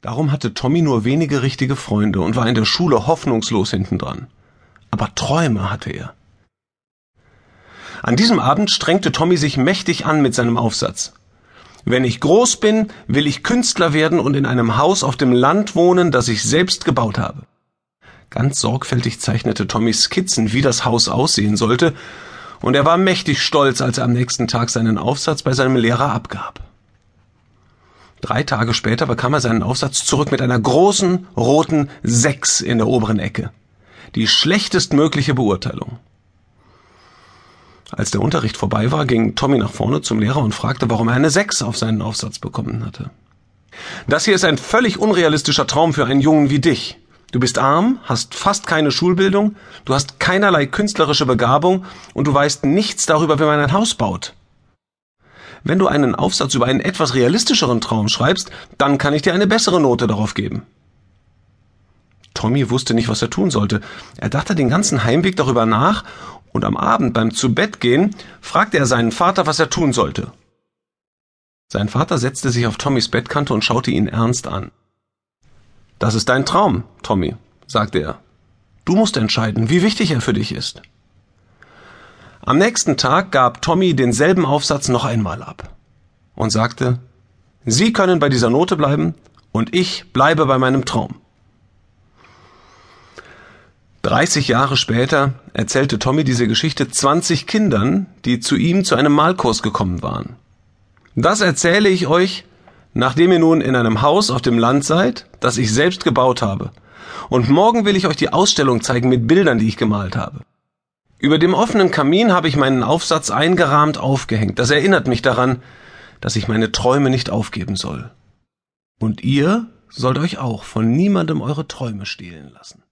Darum hatte Tommy nur wenige richtige Freunde und war in der Schule hoffnungslos hintendran. Aber Träume hatte er. An diesem Abend strengte Tommy sich mächtig an mit seinem Aufsatz. Wenn ich groß bin, will ich Künstler werden und in einem Haus auf dem Land wohnen, das ich selbst gebaut habe. Ganz sorgfältig zeichnete Tommy Skizzen, wie das Haus aussehen sollte, und er war mächtig stolz, als er am nächsten Tag seinen Aufsatz bei seinem Lehrer abgab. Drei Tage später bekam er seinen Aufsatz zurück mit einer großen roten Sechs in der oberen Ecke. Die schlechtestmögliche Beurteilung. Als der Unterricht vorbei war, ging Tommy nach vorne zum Lehrer und fragte, warum er eine Sechs auf seinen Aufsatz bekommen hatte. Das hier ist ein völlig unrealistischer Traum für einen Jungen wie dich. Du bist arm, hast fast keine Schulbildung, du hast keinerlei künstlerische Begabung und du weißt nichts darüber, wie man ein Haus baut. Wenn du einen Aufsatz über einen etwas realistischeren Traum schreibst, dann kann ich dir eine bessere Note darauf geben. Tommy wusste nicht, was er tun sollte. Er dachte den ganzen Heimweg darüber nach und am Abend beim Zubettgehen fragte er seinen Vater, was er tun sollte. Sein Vater setzte sich auf Tommys Bettkante und schaute ihn ernst an. Das ist dein Traum, Tommy, sagte er. Du musst entscheiden, wie wichtig er für dich ist. Am nächsten Tag gab Tommy denselben Aufsatz noch einmal ab und sagte, Sie können bei dieser Note bleiben und ich bleibe bei meinem Traum. 30 Jahre später erzählte Tommy diese Geschichte 20 Kindern, die zu ihm zu einem Malkurs gekommen waren. Das erzähle ich euch, nachdem ihr nun in einem Haus auf dem Land seid, das ich selbst gebaut habe. Und morgen will ich euch die Ausstellung zeigen mit Bildern, die ich gemalt habe. Über dem offenen Kamin habe ich meinen Aufsatz eingerahmt aufgehängt. Das erinnert mich daran, dass ich meine Träume nicht aufgeben soll. Und ihr sollt euch auch von niemandem eure Träume stehlen lassen.